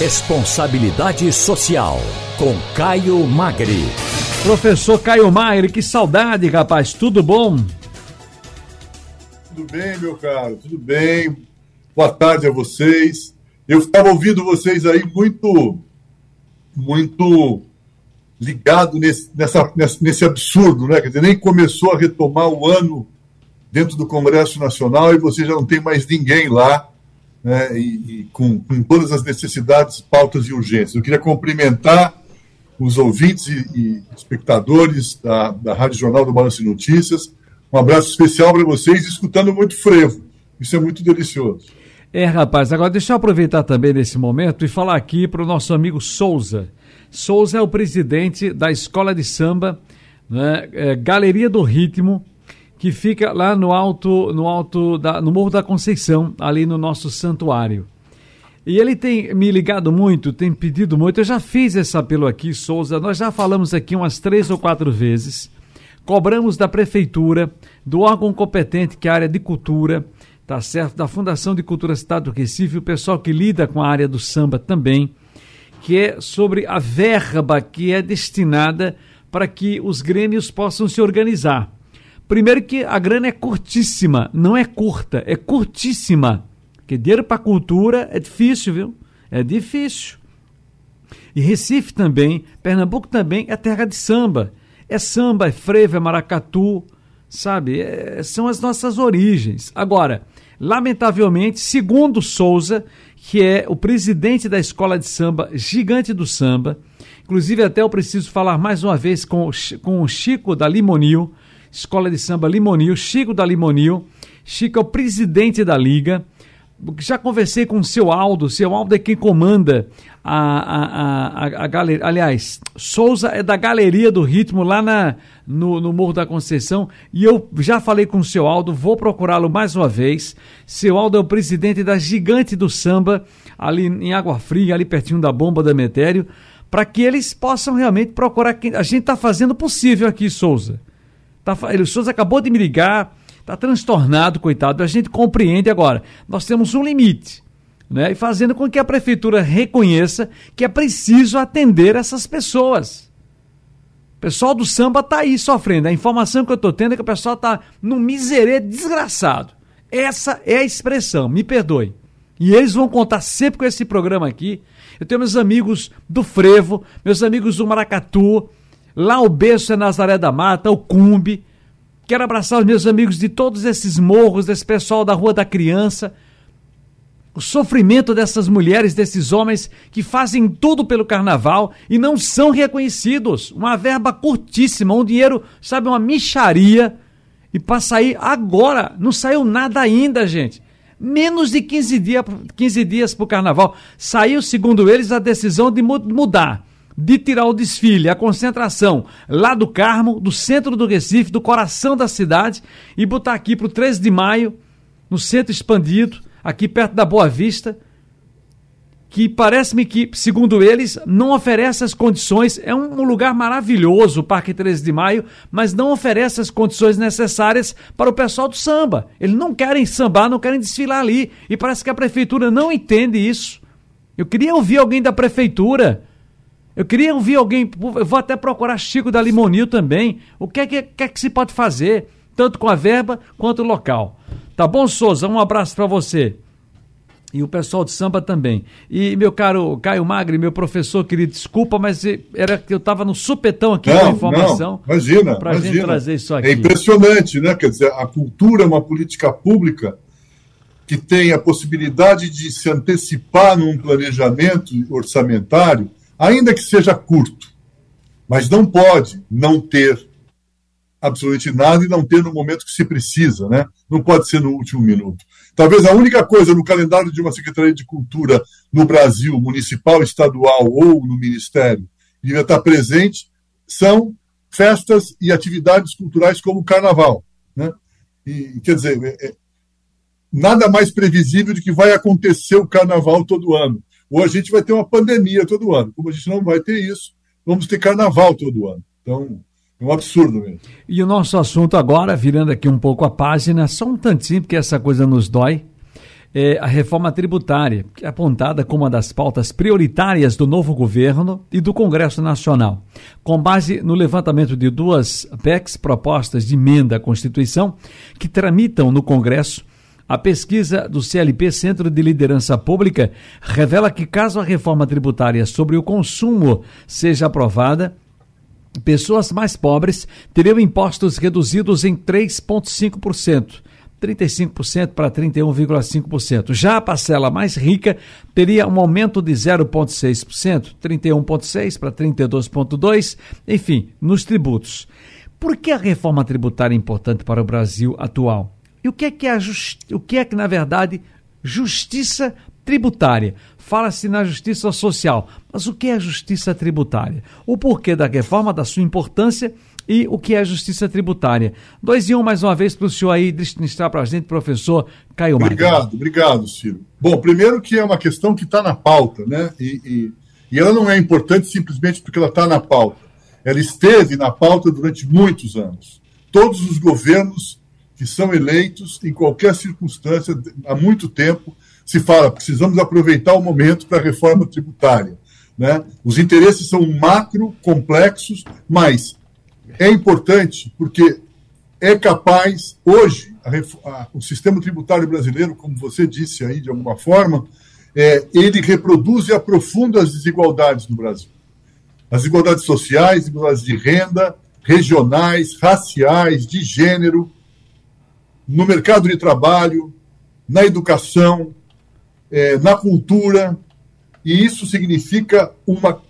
Responsabilidade Social, com Caio Magri. Professor Caio Magri, que saudade, rapaz, tudo bom? Tudo bem, meu caro, tudo bem. Boa tarde a vocês. Eu estava ouvindo vocês aí muito, muito ligado nesse, nessa, nesse absurdo, né? Quer dizer, nem começou a retomar o ano dentro do Congresso Nacional e você já não tem mais ninguém lá né, e, e com, com, todas as necessidades, pautas e urgências. Eu queria cumprimentar os ouvintes e, e espectadores da, da Rádio Jornal do Balanço Notícias. Um abraço especial para vocês, escutando muito frevo. Isso é muito delicioso. É, rapaz, agora deixa eu aproveitar também nesse momento e falar aqui para o nosso amigo Souza. Souza é o presidente da Escola de Samba, né, é, Galeria do Ritmo, que fica lá no alto, no alto da, no Morro da Conceição, ali no nosso santuário. E ele tem me ligado muito, tem pedido muito. Eu já fiz esse apelo aqui, Souza. Nós já falamos aqui umas três ou quatro vezes. Cobramos da prefeitura, do órgão competente, que é a área de cultura, tá certo? Da Fundação de Cultura Estado do Recife, o pessoal que lida com a área do samba também, que é sobre a verba que é destinada para que os grêmios possam se organizar. Primeiro que a grana é curtíssima, não é curta, é curtíssima. Porque dinheiro para cultura é difícil, viu? É difícil. E Recife também, Pernambuco também é terra de samba. É samba, é frevo, é maracatu, sabe? É, são as nossas origens. Agora, lamentavelmente, segundo Souza, que é o presidente da escola de samba Gigante do Samba, inclusive até eu preciso falar mais uma vez com, com o Chico da Limonil, Escola de Samba Limonil, Chico da Limonil. Chico é o presidente da liga. Já conversei com o seu Aldo, seu Aldo é quem comanda a, a, a, a, galeria. Aliás, Souza é da Galeria do Ritmo lá na, no, no Morro da Conceição. E eu já falei com o seu Aldo, vou procurá-lo mais uma vez. Seu Aldo é o presidente da Gigante do Samba, ali em Água Fria, ali pertinho da bomba da Metério, para que eles possam realmente procurar. Quem... A gente está fazendo o possível aqui, Souza. Tá, ele, o Souza acabou de me ligar, está transtornado, coitado. A gente compreende agora. Nós temos um limite. Né? E fazendo com que a prefeitura reconheça que é preciso atender essas pessoas. O pessoal do samba está aí sofrendo. A informação que eu estou tendo é que o pessoal está num miserê desgraçado. Essa é a expressão, me perdoe. E eles vão contar sempre com esse programa aqui. Eu tenho meus amigos do Frevo, meus amigos do Maracatu, Lá o berço é Nazaré da Mata, o Cumbe. Quero abraçar os meus amigos de todos esses morros, desse pessoal da Rua da Criança. O sofrimento dessas mulheres, desses homens que fazem tudo pelo carnaval e não são reconhecidos. Uma verba curtíssima, um dinheiro, sabe, uma micharia. E para sair agora, não saiu nada ainda, gente. Menos de 15, dia, 15 dias para o carnaval. Saiu, segundo eles, a decisão de mudar de tirar o desfile, a concentração lá do Carmo, do centro do Recife, do coração da cidade, e botar aqui para o 13 de maio, no centro expandido, aqui perto da Boa Vista, que parece-me que, segundo eles, não oferece as condições. É um lugar maravilhoso, o Parque 13 de Maio, mas não oferece as condições necessárias para o pessoal do samba. Eles não querem sambar, não querem desfilar ali. E parece que a prefeitura não entende isso. Eu queria ouvir alguém da prefeitura eu queria ouvir alguém, eu vou até procurar Chico da Limonil também. O que é que, que, é que se pode fazer, tanto com a verba quanto o local? Tá bom, Souza? Um abraço para você. E o pessoal de samba também. E meu caro Caio Magri, meu professor querido, desculpa, mas era que eu estava no supetão aqui não, com a informação. Não, imagina, imagina. gente trazer isso aqui. É impressionante, né? Quer dizer, a cultura é uma política pública que tem a possibilidade de se antecipar num planejamento orçamentário ainda que seja curto, mas não pode não ter absolutamente nada e não ter no momento que se precisa, né? Não pode ser no último minuto. Talvez a única coisa no calendário de uma Secretaria de Cultura no Brasil, municipal, estadual ou no Ministério, devia estar presente, são festas e atividades culturais como o Carnaval, né? E, quer dizer, é, é, nada mais previsível de que vai acontecer o Carnaval todo ano ou a gente vai ter uma pandemia todo ano. Como a gente não vai ter isso, vamos ter carnaval todo ano. Então, é um absurdo mesmo. E o nosso assunto agora, virando aqui um pouco a página, só um tantinho, porque essa coisa nos dói. é a reforma tributária, que é apontada como uma das pautas prioritárias do novo governo e do Congresso Nacional. Com base no levantamento de duas PECs, propostas de emenda à Constituição, que tramitam no Congresso, a pesquisa do CLP Centro de Liderança Pública revela que, caso a reforma tributária sobre o consumo seja aprovada, pessoas mais pobres teriam impostos reduzidos em 3,5%. 35% para 31,5%. Já a parcela mais rica teria um aumento de 0,6%, 31,6% para 32,2%, enfim, nos tributos. Por que a reforma tributária é importante para o Brasil atual? E o que é que é, o que, é que na verdade, justiça tributária? Fala-se na justiça social, mas o que é justiça tributária? O porquê da reforma, da sua importância e o que é justiça tributária. Dois e um, mais uma vez, para o senhor aí destrinchar para a gente, professor Caio Obrigado, obrigado, Ciro. Bom, primeiro que é uma questão que está na pauta, né? E, e, e, ela não é importante simplesmente porque ela está na pauta. Ela esteve na pauta durante muitos anos. Todos os governos que são eleitos em qualquer circunstância, há muito tempo, se fala precisamos aproveitar o momento para a reforma tributária. Né? Os interesses são macro, complexos, mas é importante porque é capaz, hoje, a, a, o sistema tributário brasileiro, como você disse aí de alguma forma, é, ele reproduz e aprofunda as desigualdades no Brasil. As desigualdades sociais, desigualdades de renda, regionais, raciais, de gênero, no mercado de trabalho, na educação, é, na cultura, e isso significa uma,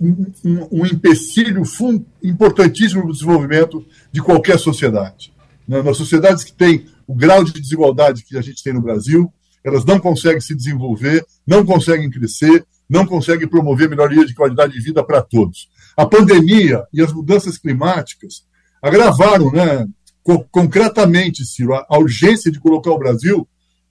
um, um empecilho importantíssimo para o desenvolvimento de qualquer sociedade. Né? Nas sociedades que têm o grau de desigualdade que a gente tem no Brasil, elas não conseguem se desenvolver, não conseguem crescer, não conseguem promover melhoria de qualidade de vida para todos. A pandemia e as mudanças climáticas agravaram né, concretamente, Ciro, a urgência de colocar o Brasil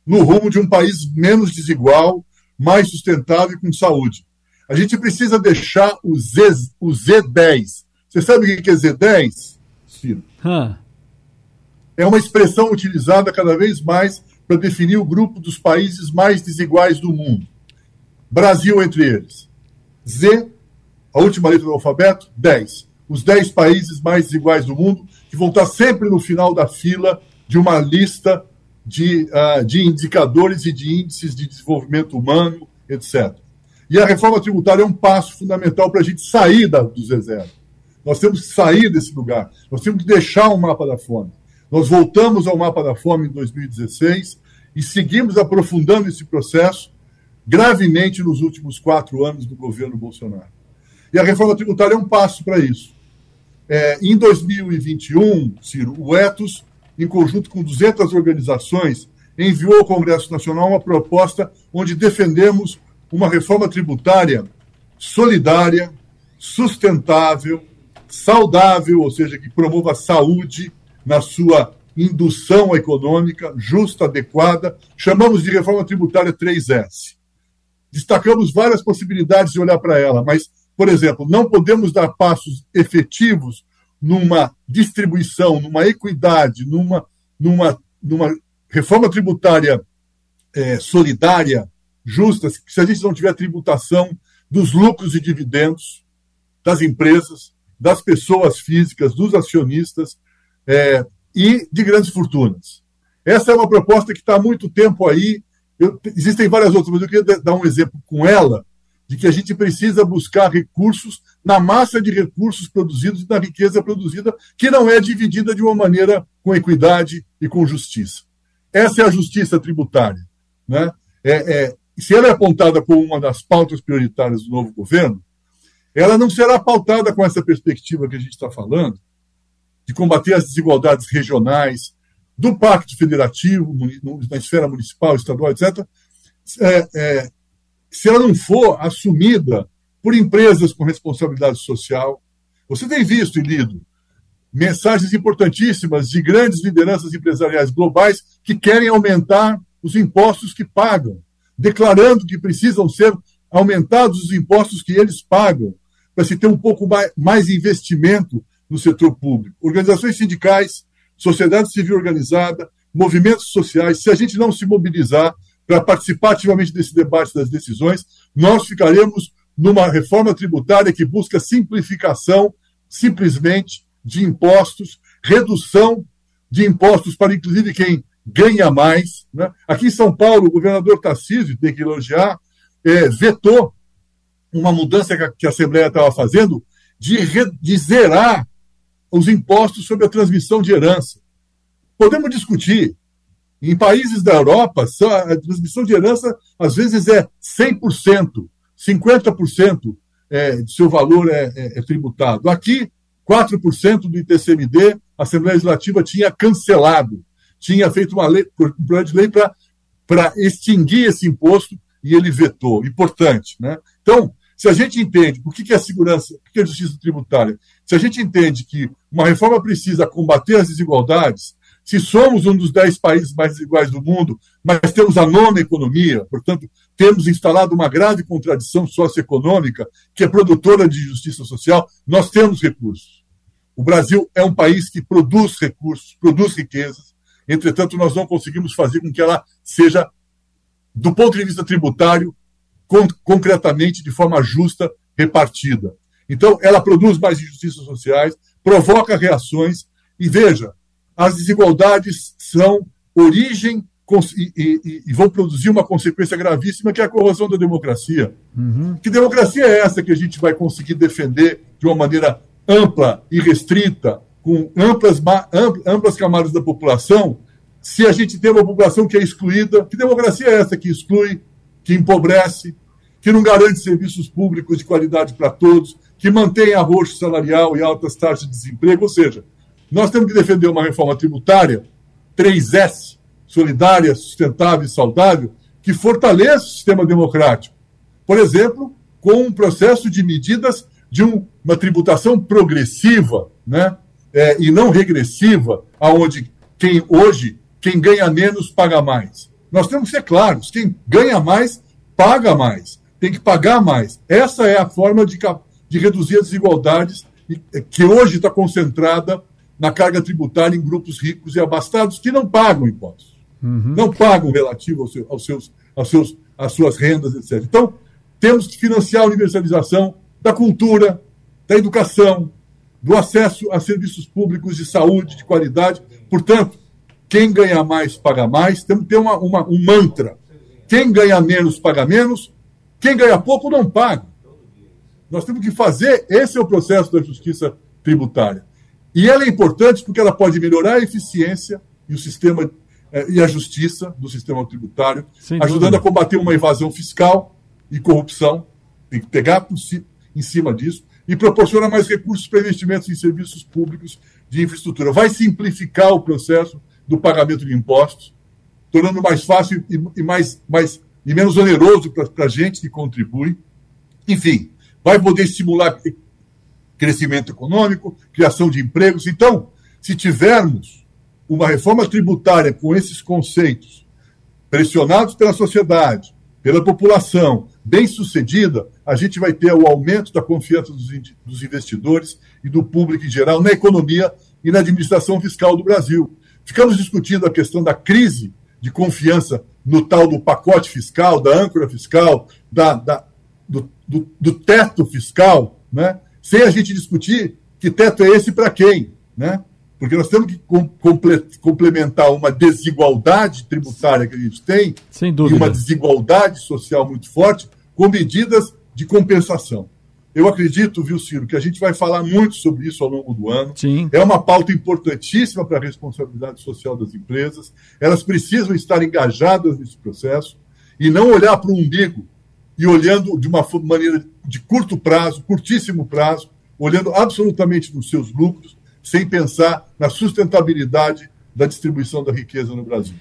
no rumo de um país menos desigual, mais sustentável e com saúde. A gente precisa deixar o, Z, o Z10. Você sabe o que é Z10, Ciro? Huh. É uma expressão utilizada cada vez mais para definir o grupo dos países mais desiguais do mundo. Brasil entre eles. Z, a última letra do alfabeto, 10. Os 10 países mais desiguais do mundo que vão estar sempre no final da fila de uma lista de, uh, de indicadores e de índices de desenvolvimento humano, etc. E a reforma tributária é um passo fundamental para a gente sair da, do Z0. Nós temos que sair desse lugar, nós temos que deixar o mapa da fome. Nós voltamos ao mapa da fome em 2016 e seguimos aprofundando esse processo gravemente nos últimos quatro anos do governo Bolsonaro. E a reforma tributária é um passo para isso. É, em 2021, Ciro, o Etos, em conjunto com 200 organizações, enviou ao Congresso Nacional uma proposta onde defendemos uma reforma tributária solidária, sustentável, saudável, ou seja, que promova a saúde na sua indução econômica, justa, adequada. Chamamos de reforma tributária 3S. Destacamos várias possibilidades de olhar para ela, mas por exemplo, não podemos dar passos efetivos numa distribuição, numa equidade, numa, numa, numa reforma tributária é, solidária, justa, se a gente não tiver tributação dos lucros e dividendos das empresas, das pessoas físicas, dos acionistas é, e de grandes fortunas. Essa é uma proposta que está há muito tempo aí. Eu, existem várias outras, mas eu queria dar um exemplo com ela, de que a gente precisa buscar recursos na massa de recursos produzidos e na riqueza produzida, que não é dividida de uma maneira com equidade e com justiça. Essa é a justiça tributária. Né? É, é, se ela é apontada como uma das pautas prioritárias do novo governo, ela não será pautada com essa perspectiva que a gente está falando, de combater as desigualdades regionais, do Pacto Federativo, na esfera municipal, estadual, etc., é, é, se ela não for assumida por empresas com responsabilidade social. Você tem visto e lido mensagens importantíssimas de grandes lideranças empresariais globais que querem aumentar os impostos que pagam, declarando que precisam ser aumentados os impostos que eles pagam, para se ter um pouco mais investimento no setor público. Organizações sindicais, sociedade civil organizada, movimentos sociais, se a gente não se mobilizar, para participar ativamente desse debate das decisões, nós ficaremos numa reforma tributária que busca simplificação, simplesmente, de impostos, redução de impostos para, inclusive, quem ganha mais. Né? Aqui em São Paulo, o governador Tarcísio, tem que elogiar, é, vetou uma mudança que a Assembleia estava fazendo de, de zerar os impostos sobre a transmissão de herança. Podemos discutir. Em países da Europa, a transmissão de herança, às vezes, é 100%, 50% é, de seu valor é, é, é tributado. Aqui, 4% do ITCMD, a Assembleia Legislativa tinha cancelado, tinha feito uma lei, um projeto de lei para extinguir esse imposto e ele vetou. Importante. Né? Então, se a gente entende o que é segurança, o que é justiça tributária, se a gente entende que uma reforma precisa combater as desigualdades, se somos um dos dez países mais desiguais do mundo, mas temos a nona economia, portanto, temos instalado uma grave contradição socioeconômica que é produtora de justiça social, nós temos recursos. O Brasil é um país que produz recursos, produz riquezas, entretanto, nós não conseguimos fazer com que ela seja, do ponto de vista tributário, concretamente, de forma justa, repartida. Então, ela produz mais injustiças sociais, provoca reações, e veja, as desigualdades são origem e, e, e, vão produzir uma consequência gravíssima, que é a corrosão da democracia. Uhum. Que democracia é essa que a gente vai conseguir defender de uma maneira ampla e restrita, com amplas, amplas camadas da população, se a gente tem uma população que é excluída? Que democracia é essa que exclui, que empobrece, que não garante serviços públicos de qualidade para todos, que mantém arroxo salarial e altas taxas de desemprego? Ou seja, nós temos que defender uma reforma tributária 3S, solidária, sustentável e saudável, que fortaleça o sistema democrático. Por exemplo, com um processo de medidas de um, uma tributação progressiva, né? É, e não regressiva, aonde quem hoje quem ganha menos paga mais. Nós temos que ser claros: quem ganha mais paga mais, tem que pagar mais. Essa é a forma de, de reduzir as desigualdades que hoje está concentrada na carga tributária em grupos ricos e abastados que não pagam impostos, uhum. não pagam relativo aos seus, aos seus, aos seus, às suas rendas, etc. Então, temos que financiar a universalização da cultura, da educação, do acesso a serviços públicos de saúde, de qualidade. Portanto, quem ganha mais paga mais. Temos que ter uma, uma, um mantra. Quem ganha menos paga menos. Quem ganha pouco não paga. Nós temos que fazer. Esse é o processo da justiça tributária. E ela é importante porque ela pode melhorar a eficiência e o sistema eh, e a justiça do sistema tributário, Sem ajudando dúvida. a combater uma evasão fiscal e corrupção. Tem que pegar por si, em cima disso e proporciona mais recursos para investimentos em serviços públicos de infraestrutura. Vai simplificar o processo do pagamento de impostos, tornando mais fácil e, e mais, mais e menos oneroso para a gente que contribui. Enfim, vai poder estimular crescimento econômico, criação de empregos. Então, se tivermos uma reforma tributária com esses conceitos, pressionados pela sociedade, pela população, bem sucedida, a gente vai ter o aumento da confiança dos investidores e do público em geral na economia e na administração fiscal do Brasil. Ficamos discutindo a questão da crise de confiança no tal do pacote fiscal, da âncora fiscal, da, da do, do, do teto fiscal, né? Sem a gente discutir que teto é esse para quem, né? Porque nós temos que complementar uma desigualdade tributária que a gente tem e uma desigualdade social muito forte com medidas de compensação. Eu acredito, viu, Ciro, que a gente vai falar muito sobre isso ao longo do ano. Sim. É uma pauta importantíssima para a responsabilidade social das empresas. Elas precisam estar engajadas nesse processo e não olhar para o umbigo e olhando de uma maneira de curto prazo, curtíssimo prazo, olhando absolutamente nos seus lucros, sem pensar na sustentabilidade da distribuição da riqueza no Brasil.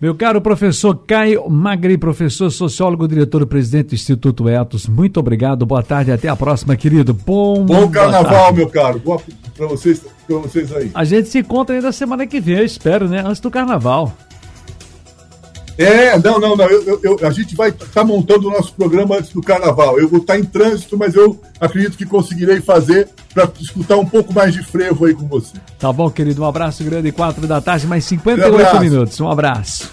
Meu caro professor Caio Magri, professor sociólogo, diretor-presidente do Instituto Etos, muito obrigado, boa tarde, até a próxima, querido. Bom, Bom carnaval, meu caro, boa para vocês, vocês aí. A gente se encontra ainda semana que vem, eu espero, né, antes do carnaval. É, não, não, não. Eu, eu, a gente vai estar tá montando o nosso programa antes do carnaval. Eu vou estar tá em trânsito, mas eu acredito que conseguirei fazer para escutar um pouco mais de frevo aí com você. Tá bom, querido. Um abraço grande, quatro da tarde, mais 58 minutos. Um abraço.